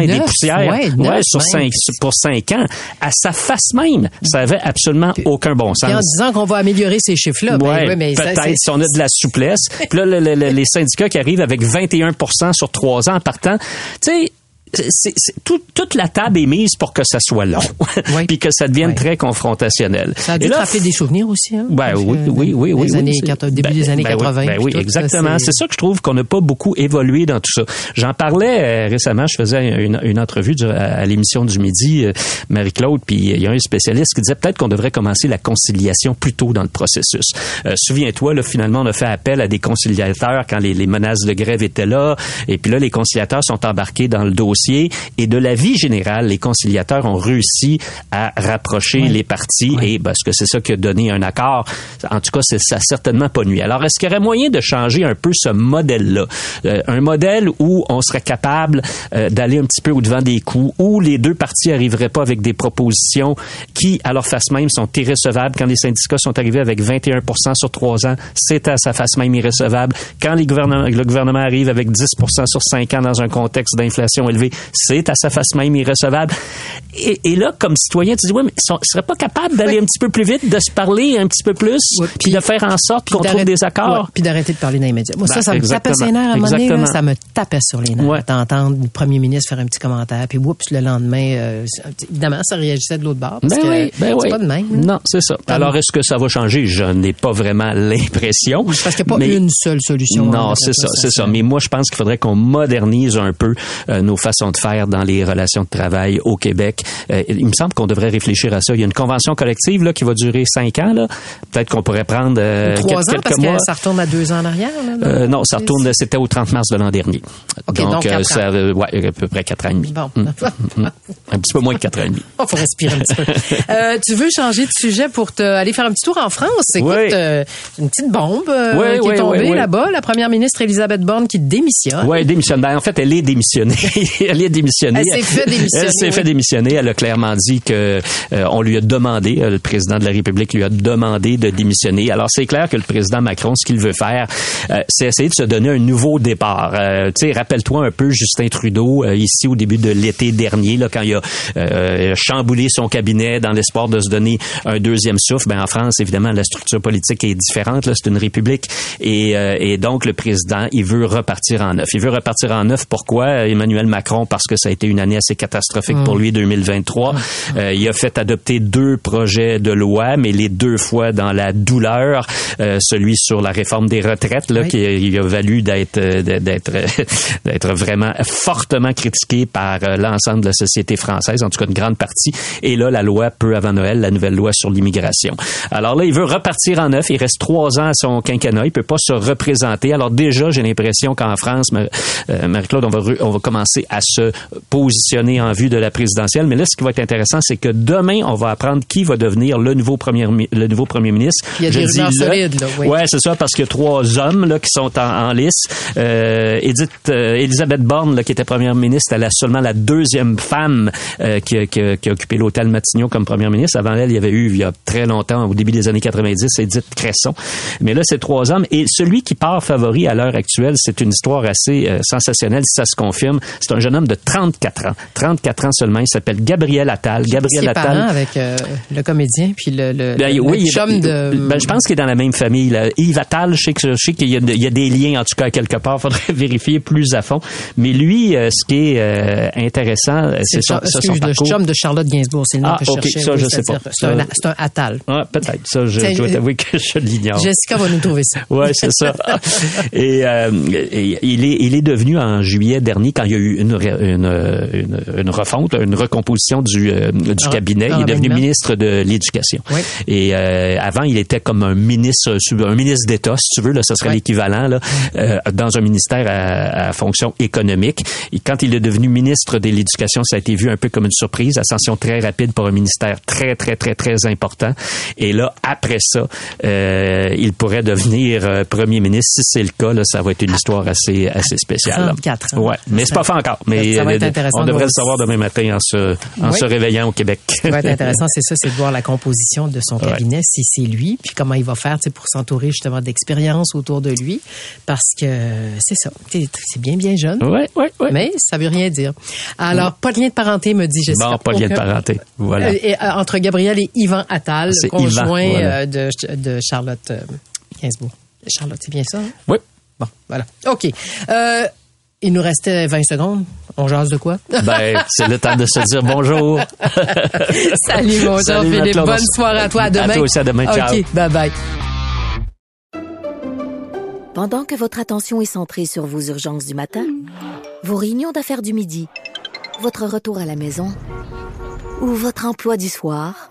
Speaker 8: et des
Speaker 5: Neuf,
Speaker 8: poussières,
Speaker 5: ouais, neuf
Speaker 8: sur
Speaker 5: même.
Speaker 8: 5 pour 5 ans, à sa face même, ça avait absolument aucun bon sens.
Speaker 5: Puis en disant qu'on va améliorer ces chiffres-là, ben
Speaker 8: Ouais,
Speaker 5: mais
Speaker 8: peut-être si on a de la souplesse. Puis là, le- le- le- les syndicats qui arrivent avec 21% sur trois ans en partant, tu sais, tout- toute la table est mise pour que ça soit long, puis que ça devienne très confrontationnel.
Speaker 5: Ça a dû te rappeler des souvenirs aussi. Hein,
Speaker 8: ben oui, oui, oui, oui. oui,
Speaker 5: années
Speaker 8: c'est-
Speaker 5: 80, début
Speaker 8: ben-
Speaker 5: des années
Speaker 8: ben oui,
Speaker 5: 80.
Speaker 8: Ben oui,
Speaker 5: tout,
Speaker 8: exactement.
Speaker 5: c'est-
Speaker 8: C'est ça que je trouve qu'on n'a pas beaucoup évolué dans tout ça. J'en parlais euh, récemment, je faisais une, une entrevue du- à, à l'émission du midi, euh, Marie-Claude, puis il y a un spécialiste qui disait peut-être qu'on devrait commencer la conciliation plus tôt dans le processus. Euh, Souviens-toi, là, finalement, on a fait appel à des conciliateurs quand les, les menaces de grève étaient là, et puis là, les conciliateurs sont embarqués dans le dossier, et de la vie générale, les conciliateurs ont réussi à rapprocher les partis, et parce que c'est ça qui a donné un accord. En tout cas, ça a certainement pas nuit. Alors, est-ce qu'il y aurait moyen de changer un peu ce modèle-là? Euh, un modèle où on serait capable euh, d'aller un petit peu au-devant des coups, où les deux partis arriveraient pas avec des propositions qui, à leur face même, sont irrécevables. Quand les syndicats sont arrivés avec 21% sur trois ans, c'est à sa face même irrécevable. Quand les gouvernements, le gouvernement arrive avec 10% sur cinq ans dans un contexte d'inflation élevée, c'est à sa face même irrécevable. Et, et là, comme citoyen, tu dis, oui, mais ils ne seraient pas capables d'aller un petit peu plus vite, de se parler un petit peu plus, puis de faire en sorte qu'on trouve des accords.
Speaker 5: ouais, puis d'arrêter de parler dans les médias. Moi, ça,
Speaker 8: Ben,
Speaker 5: ça me tapait sur les nerfs à un moment donné, là, ça me tapait sur les nerfs. D'entendre le premier ministre faire un petit commentaire, puis oups, le lendemain, euh, évidemment, ça réagissait de l'autre bord. Parce
Speaker 8: Ben
Speaker 5: que
Speaker 8: oui, ben
Speaker 5: c'est
Speaker 8: oui.
Speaker 5: pas de même.
Speaker 8: Non, c'est ça. Alors, est-ce que ça va changer? Je n'ai pas vraiment l'impression.
Speaker 5: Parce qu'il n'y a pas
Speaker 8: Mais-
Speaker 5: une seule solution.
Speaker 8: Non,
Speaker 5: hein,
Speaker 8: c'est ça, c'est ça. Mais moi, je pense qu'il faudrait qu'on modernise un peu euh, nos façons de faire dans les relations de travail au Québec. Euh, il me semble qu'on devrait réfléchir à ça. Il y a une convention collective là qui va durer cinq ans. Là, peut-être qu'on pourrait prendre euh,
Speaker 5: Trois ans,
Speaker 8: quelques
Speaker 5: parce
Speaker 8: mois.
Speaker 5: que ça retourne à deux ans en arrière. Là?
Speaker 8: Euh, non, ça retourne. C'était au 30 mars de l'an dernier.
Speaker 5: OK, donc
Speaker 8: ça,
Speaker 5: ans.
Speaker 8: euh, ouais, à peu près quatre ans et demi.
Speaker 5: Bon.
Speaker 8: Mm, mm, mm. Un petit peu moins de quatre ans et demi.
Speaker 5: Il faut respirer un petit peu. Tu veux changer de sujet pour te aller faire un petit tour en France? Écoute,
Speaker 8: Oui.
Speaker 5: une petite bombe
Speaker 8: Oui,
Speaker 5: qui
Speaker 8: oui,
Speaker 5: est tombée là-bas. La première ministre Elisabeth Borne qui démissionne.
Speaker 8: Oui, démissionne. Ben, en fait, elle est démissionnée. allait démissionner.
Speaker 5: Elle s'est fait démissionner,
Speaker 8: Elle s'est
Speaker 5: oui.
Speaker 8: fait démissionner. Elle a clairement dit que euh, on lui a demandé, euh, le président de la République lui a demandé de démissionner. Alors c'est clair que le président Macron, ce qu'il veut faire, euh, c'est essayer de se donner un nouveau départ. Euh, tu sais, rappelle-toi un peu Justin Trudeau euh, ici au début de l'été dernier, là, quand il a euh, chamboulé son cabinet dans l'espoir de se donner un deuxième souffle. Ben en France, évidemment, la structure politique est différente. Là, c'est une république et, euh, et donc le président, il veut repartir en neuf. Il veut repartir en neuf. Pourquoi Emmanuel Macron Parce que ça a été une année assez catastrophique pour lui 2023. Euh, il a fait adopter deux projets de loi, mais les deux fois dans la douleur. Euh, celui sur la réforme des retraites, là,
Speaker 5: Oui.
Speaker 8: qui il a valu d'être euh, d'être d'être vraiment fortement critiqué par euh, l'ensemble de la société française, en tout cas une grande partie. Et là, la loi peu avant Noël, la nouvelle loi sur l'immigration. Alors là, il veut repartir en neuf. Il reste trois ans à son quinquennat. Il peut pas se représenter. Alors déjà, j'ai l'impression qu'en France, euh, Marie-Claude, on va, on va commencer à se positionner en vue de la présidentielle. Mais là, ce qui va être intéressant, c'est que demain, on va apprendre qui va devenir le nouveau premier, mi- le nouveau premier ministre.
Speaker 5: Il y a
Speaker 8: Je
Speaker 5: des
Speaker 8: dis
Speaker 5: rumeurs
Speaker 8: le.
Speaker 5: solides, là, oui.
Speaker 8: Ouais, c'est ça, parce qu'il y a trois hommes là, qui sont en, en lice. Euh, Edith, euh, Elisabeth Borne, là, qui était première ministre, elle a seulement la deuxième femme euh, qui, a- qui qui a occupé l'hôtel Matignon comme première ministre. Avant elle, il y avait eu, il y a très longtemps, au début des années 90, Edith Cresson. Mais là, c'est trois hommes. Et celui qui part favori à l'heure actuelle, c'est une histoire assez euh, sensationnelle, si ça se confirme. C'est un jeune homme de 34 ans. 34 ans seulement. Il s'appelle Gabriel Attal. Gabriel Attal.
Speaker 5: avec euh, le comédien puis le, le,
Speaker 8: Ben,
Speaker 5: le
Speaker 8: oui,
Speaker 5: chum de...
Speaker 8: ben, je pense qu'il est dans la même famille. Là. Yves Attal, je sais, que- je sais qu'il y, a il y a des liens, en tout cas, quelque part. faudrait vérifier plus à fond. Mais lui, euh, ce qui est euh, intéressant,
Speaker 5: c'est
Speaker 8: c'est son,
Speaker 5: le
Speaker 8: parcours.
Speaker 5: chum de Charlotte Gainsbourg, c'est le nom
Speaker 8: Ah,
Speaker 5: que je cherchais.
Speaker 8: ça,
Speaker 5: oui,
Speaker 8: je sais pas.
Speaker 5: C'est un,
Speaker 8: Ça-
Speaker 5: c'est un Attal.
Speaker 8: Ah, peut-être. Ça, je, dois t'avouer que je l'ignore.
Speaker 5: Jessica va nous trouver ça.
Speaker 8: Ouais, c'est ça. Et, et il est il est devenu en juillet dernier quand il y a eu une une, une, une refonte, une recomposition du euh, du cabinet. Il est devenu ministre de l'éducation.
Speaker 5: Oui.
Speaker 8: Et euh, avant, il était comme un ministre un ministre d'État, si tu veux, là, ce serait
Speaker 5: Oui.
Speaker 8: l'équivalent là, euh, dans un ministère à, à fonction économique. Et quand il est devenu ministre de l'éducation, ça a été vu un peu comme une surprise, ascension très rapide pour un ministère très très très très important. Et là, après ça, euh, il pourrait devenir euh, premier ministre. Si c'est le cas, là, ça va être une histoire assez assez spéciale. là.
Speaker 5: 34 ans.
Speaker 8: Ouais, mais c'est pas fait encore. Mais
Speaker 5: Ça va être
Speaker 8: euh,
Speaker 5: intéressant
Speaker 8: on
Speaker 5: de
Speaker 8: devrait le savoir demain matin en se en
Speaker 5: Oui.
Speaker 8: se réveillant au Québec.
Speaker 5: Ce qui va être intéressant, c'est ça, c'est de voir la composition de son
Speaker 8: Ouais.
Speaker 5: cabinet, si c'est lui, puis comment il va faire pour s'entourer justement d'expérience autour de lui, parce que c'est ça, c'est bien, bien jeune.
Speaker 8: Ouais, ouais, ouais.
Speaker 5: Mais ça veut rien dire. Alors, pas de lien de parenté, me dit Jessica.
Speaker 8: Bon, pas de lien de parenté. Voilà.
Speaker 5: Euh, et, euh, entre Gabriel et Yvan Attal, conjoint
Speaker 8: Yvan, voilà.
Speaker 5: de, de Charlotte Gainsbourg. Charlotte, c'est bien ça? hein?
Speaker 8: Oui.
Speaker 5: Bon, voilà. OK. Euh, il nous restait 20 secondes. On jase de quoi?
Speaker 8: Ben, c'est le temps de se dire bonjour.
Speaker 5: Salut, mon
Speaker 8: Salut. Marie-Claude.
Speaker 5: Bonne soirée à toi. À demain.
Speaker 8: À toi aussi, à demain. Ciao.
Speaker 5: OK, bye-bye.
Speaker 1: Pendant que votre attention est centrée sur vos urgences du matin, vos réunions d'affaires du midi, votre retour à la maison ou votre emploi du soir,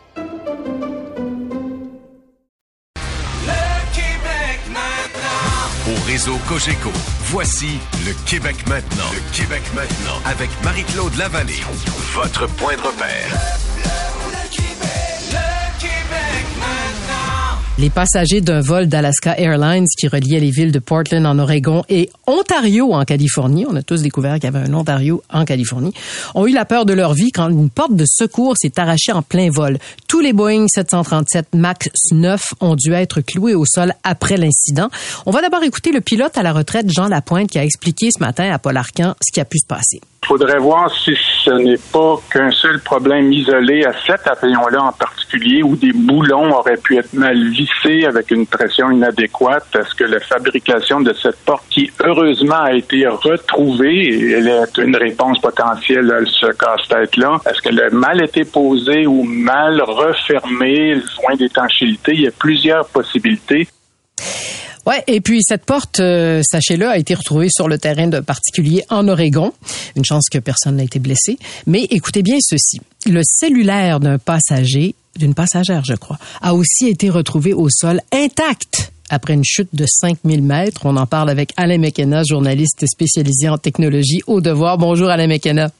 Speaker 4: Au réseau Cogeco, voici le Québec maintenant. Le Québec maintenant avec Marie-Claude Lavallée. Votre point de repère.
Speaker 5: Les passagers d'un vol d'Alaska Airlines qui reliait les villes de Portland en Oregon et Ontario en Californie, on a tous découvert qu'il y avait un Ontario en Californie, ont eu la peur de leur vie quand une porte de secours s'est arrachée en plein vol. Tous les Boeing 737 MAX 9 ont dû être cloués au sol après l'incident. On va d'abord écouter le pilote à la retraite, Jean Lapointe, qui a expliqué ce matin à Paul Arcan ce qui a pu se passer.
Speaker 9: Il faudrait voir si ce n'est pas qu'un seul problème isolé à cet avion-là en particulier où des boulons auraient pu être mal vissés avec une pression inadéquate. Est-ce que la fabrication de cette porte, qui heureusement a été retrouvée, et elle est une réponse potentielle à ce casse-tête-là, est-ce qu'elle a mal été posée ou mal refermée, loin d'étanchéité? Il y a plusieurs possibilités.
Speaker 5: Ouais, et puis cette porte, euh, sachez-le, a été retrouvée sur le terrain de particulier en Oregon. Une chance que personne n'a été blessé. Mais écoutez bien ceci. Le cellulaire d'un passager, d'une passagère, je crois, a aussi été retrouvé au sol intact après une chute de 5000 mètres. On en parle avec Alain McKenna, journaliste spécialisé en technologie au devoir. Bonjour Alain McKenna.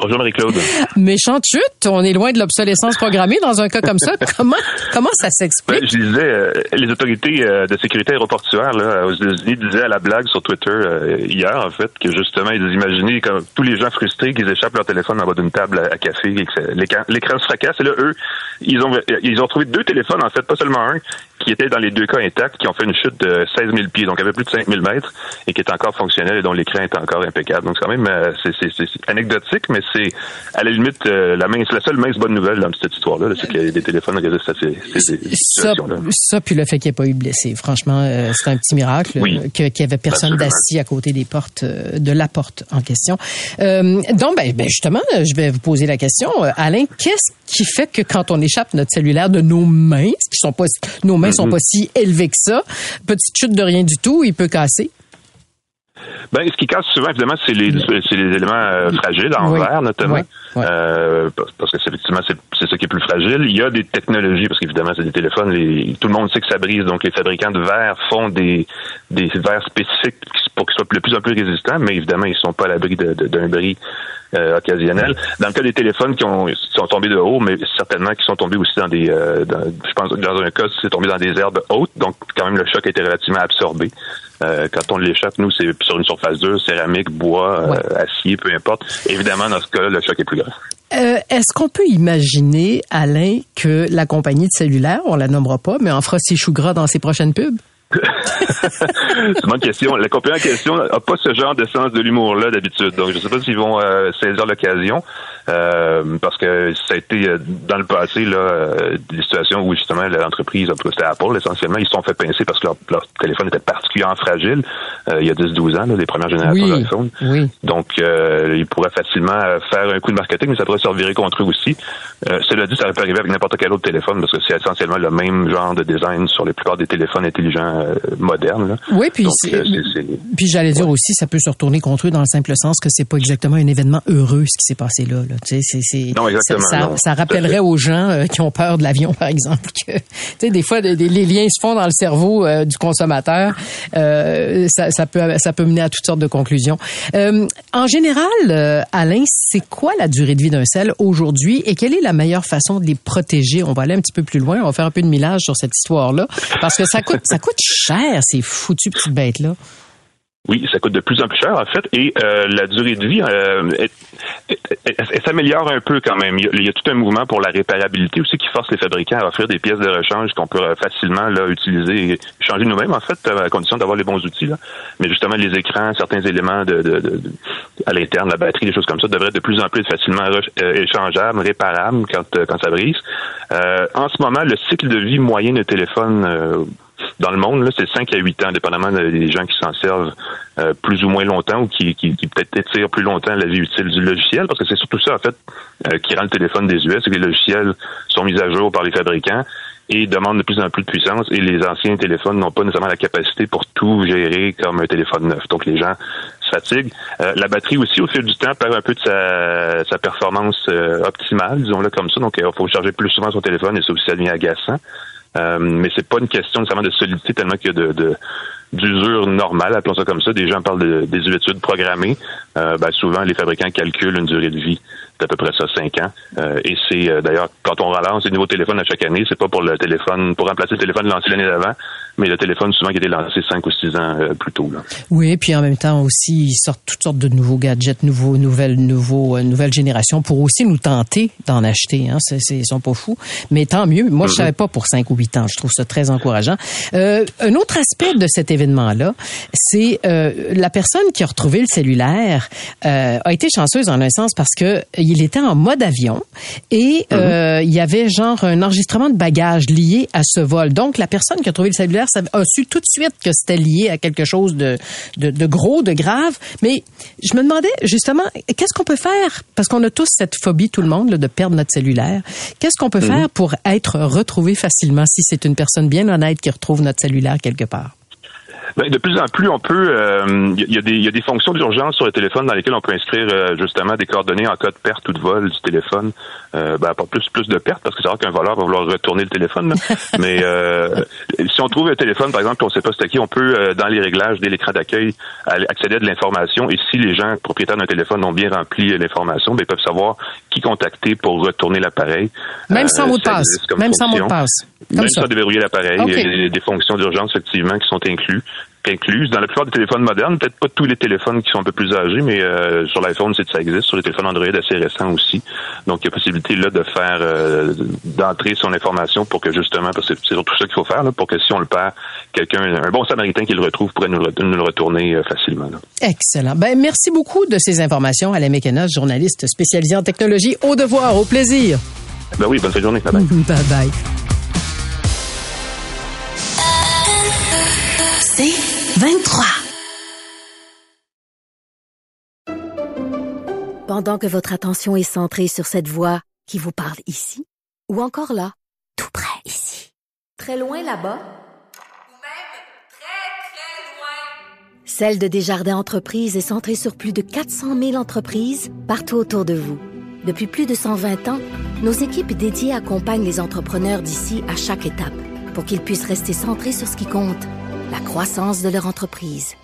Speaker 10: Bonjour Marie-Claude.
Speaker 5: Méchante chute, on est loin de l'obsolescence programmée dans un cas comme ça. comment comment ça s'explique?
Speaker 10: Ben, je disais, euh, les autorités euh, de sécurité aéroportuaire là, aux États-Unis disaient à la blague sur Twitter euh, hier, en fait, que justement, ils imaginaient comme tous les gens frustrés qu'ils échappent leur téléphone en bas d'une table à, à café et que l'écran se fracasse. Et là, eux, ils ont ils ont trouvé deux téléphones, en fait, pas seulement un, qui était dans les deux cas intacts, qui ont fait une chute de 16 000 pieds, donc avait plus de 5 000 mètres, et qui est encore fonctionnel et dont l'écran est encore impeccable. Donc c'est quand même, euh, c'est, c'est, c'est- c'est anecdotique, mais c'est à la limite euh, la mince, la seule mince bonne nouvelle dans cette histoire-là, là, c'est qu'il y a des téléphones résistent à ces, ces, ces
Speaker 5: Ça, ça, puis le fait qu'il n'y ait pas eu de blessés. Franchement, euh, c'est un petit miracle
Speaker 10: Oui.
Speaker 5: qu'il n'y avait personne d'assis à côté des portes, euh, de la porte en question. Donc, ben, ben, justement, je vais vous poser la question. Alain, qu'est-ce qui fait que quand on échappe notre cellulaire de nos mains, qui sont pas, nos mains sont
Speaker 10: Mhm.
Speaker 5: pas si élevées que ça, petite chute de rien du tout, il peut casser?
Speaker 10: Ben, ce qui casse souvent, évidemment, c'est les, c'est les éléments euh, fragiles, en
Speaker 5: Oui.
Speaker 10: verre notamment.
Speaker 5: Ouais.
Speaker 10: Euh, parce que c'est effectivement c'est ça qui est plus fragile. Il y a des technologies, parce qu'évidemment c'est des téléphones, les- tout le monde sait que ça brise, donc les fabricants de verre font des des verres spécifiques pour qu'ils soient de plus en plus résistants, mais évidemment ils sont pas à l'abri d'un bris euh, occasionnel. Dans le cas des téléphones qui, ont, qui sont tombés de haut, mais certainement qui sont tombés aussi dans des, euh, dans- je pense dans un cas c'est tombé dans des herbes hautes, donc quand même le choc a été relativement absorbé. Euh, quand on l'échappe, nous, c'est sur une surface dure, céramique, bois, euh,
Speaker 5: Ouais.
Speaker 10: acier, peu importe. Évidemment, dans ce cas-là, le choc est plus grave.
Speaker 5: Euh, Est-ce qu'on peut imaginer, Alain, que la compagnie de cellulaire, on la nommera pas, mais en fera ses choux gras dans ses prochaines pubs?
Speaker 10: c'est une question. La compagnie en question n'a pas ce genre de sens de l'humour-là d'habitude. Donc, je ne sais pas s'ils vont euh, saisir l'occasion, euh, parce que ça a été euh, dans le passé là, euh, des situations où justement l'entreprise, en tout cas c'était Apple essentiellement, ils se sont fait pincer parce que leur, leur téléphone était particulièrement fragile euh, il y a 10-12 ans, là, les premières générations
Speaker 5: Oui,
Speaker 10: d'iPhone.
Speaker 5: oui.
Speaker 10: Donc, euh, ils pourraient facilement faire un coup de marketing, mais ça pourrait se revirer contre eux aussi. Euh, cela dit, ça aurait pu arriver avec n'importe quel autre téléphone, parce que c'est essentiellement le même genre de design sur la plupart des téléphones intelligents modernes. Là.
Speaker 5: Oui, puis Puis j'allais dire aussi, ça peut se retourner contre eux dans le simple sens que c'est pas exactement un événement heureux ce qui s'est passé là. là. Tu sais, c'est, ça, ça- ça rappellerait aux gens euh, qui ont peur de l'avion, par exemple, que tu sais, des fois des- les liens se font dans le cerveau euh, du consommateur. Euh, ça, ça peut ça peut mener à toutes sortes de conclusions. Euh, en général, Alain, c'est quoi la durée de vie d'un sel aujourd'hui et quelle est la meilleure façon de les protéger? On va aller un petit peu plus loin. On va faire un peu de millage sur cette histoire-là parce que ça coûte ça coûte cher ces foutues petites bêtes là.
Speaker 10: Oui, ça coûte de plus en plus cher, en fait, et euh, la durée de vie, euh, elle, s'améliore un peu quand même. Il y, a, il y a tout un mouvement pour la réparabilité aussi qui force les fabricants à offrir des pièces de rechange qu'on peut euh, facilement là, utiliser et changer nous-mêmes, en fait, à condition d'avoir les bons outils. Là. Mais justement, les écrans, certains éléments de, de- de- à l'interne, la batterie, des choses comme ça, devraient de plus en plus être facilement euh, échangeables, réparables quand, euh, quand ça brise. Euh, en ce moment, le cycle de vie moyen de téléphone euh, dans le monde, c'est 5 à 8 ans, dépendamment de- des gens qui s'en servent euh, plus ou moins longtemps ou qui, qui, qui peut-être étirent plus longtemps la vie utile du logiciel, parce que c'est surtout ça, en fait, euh, qui rend le téléphone désuet, c'est que les logiciels sont mis à jour par les fabricants et demandent de plus en plus de puissance et les anciens téléphones n'ont pas nécessairement la capacité pour tout gérer comme un téléphone neuf. Donc les gens se fatiguent. Euh, la batterie aussi, au fil du temps, perd un peu de sa, sa performance euh, optimale, disons-le comme ça. Donc il faut charger plus souvent son téléphone et ça aussi ça devient agaçant. Euh, mais c'est pas une question nécessairement de solidité tellement qu'il y a de, de d'usure normale, appelons ça comme ça. Des gens parlent de désuétude programmée. Euh, ben, souvent, les fabricants calculent une durée de vie d'à peu près ça, 5 ans. Euh, et c'est euh, d'ailleurs, quand on relance les nouveaux téléphones à chaque année, c'est pas pour le téléphone, pour remplacer le téléphone lancé l'année d'avant, mais le téléphone souvent qui a été lancé 5 ou 6 ans euh, plus tôt. Là.
Speaker 5: Oui, puis en même temps aussi, ils sortent toutes sortes de nouveaux gadgets, nouveaux, nouvelles, nouveaux, nouvelles générations pour aussi nous tenter d'en acheter. Hein. C'est, ils sont pas fous. Mais tant mieux. Moi, je savais pas pour 5 ou 8 ans. Je trouve ça très encourageant. Euh, un autre aspect de cet événement-là, c'est euh, la personne qui a retrouvé le cellulaire euh, a été chanceuse en un sens parce que il était en mode avion et euh, il y avait genre un enregistrement de bagages lié à ce vol. Donc, la personne qui a trouvé le cellulaire a su tout de suite que c'était lié à quelque chose de, de, de gros, de grave. Mais je me demandais justement, qu'est-ce qu'on peut faire? Parce qu'on a tous cette phobie, tout le monde, là, de perdre notre cellulaire. Qu'est-ce qu'on peut faire pour être retrouvé facilement si c'est une personne bien honnête qui retrouve notre cellulaire quelque part?
Speaker 10: Ben, de plus en plus, on peut. euh, Il y, a des- il y a des fonctions d'urgence sur le téléphone dans lesquelles on peut inscrire euh, justement des coordonnées en cas de perte ou de vol du téléphone. Euh, ben, pas plus plus de perte parce que c'est rare qu'un voleur va vouloir retourner le téléphone. là. Mais euh, si on trouve un téléphone, par exemple, qu'on ne sait pas c'est qui, on peut euh, dans les réglages dès l'écran d'accueil accéder à de l'information. Et si les gens propriétaires d'un téléphone ont bien rempli euh, l'information, ben, ils peuvent savoir qui contacter pour retourner l'appareil.
Speaker 5: Même sans mot de passe. Même sans mot de passe. Comme
Speaker 10: Même
Speaker 5: ça.
Speaker 10: sans déverrouiller l'appareil, il y a des, des fonctions d'urgence effectivement qui sont inclus, incluses dans la plupart des téléphones modernes. Peut-être pas tous les téléphones qui sont un peu plus âgés, mais euh, sur l'iPhone, c'est ça existe. Sur les téléphones Android assez récents aussi. Donc il y a possibilité là de faire euh, d'entrer son information pour que justement, parce que c'est surtout ça qu'il faut faire, là, pour que si on le perd, quelqu'un, un bon Samaritain qui le retrouve pourrait nous, le- nous le retourner euh, facilement. là.
Speaker 5: Excellent. Ben, merci beaucoup de ces informations. Alain Mécanas, journaliste spécialisé en technologie. Au devoir, au plaisir.
Speaker 10: Ben oui, bonne fin de journée. Bye bye.
Speaker 5: bye bye.
Speaker 1: C'est 23. Pendant que votre attention est centrée sur cette voix qui vous parle ici, ou encore là, tout près ici, très loin là-bas, Celle de Desjardins Entreprises est centrée sur plus de 400 000 entreprises partout autour de vous. Depuis plus de 120 ans, nos équipes dédiées accompagnent les entrepreneurs d'ici à chaque étape pour qu'ils puissent rester centrés sur ce qui compte, la croissance de leur entreprise.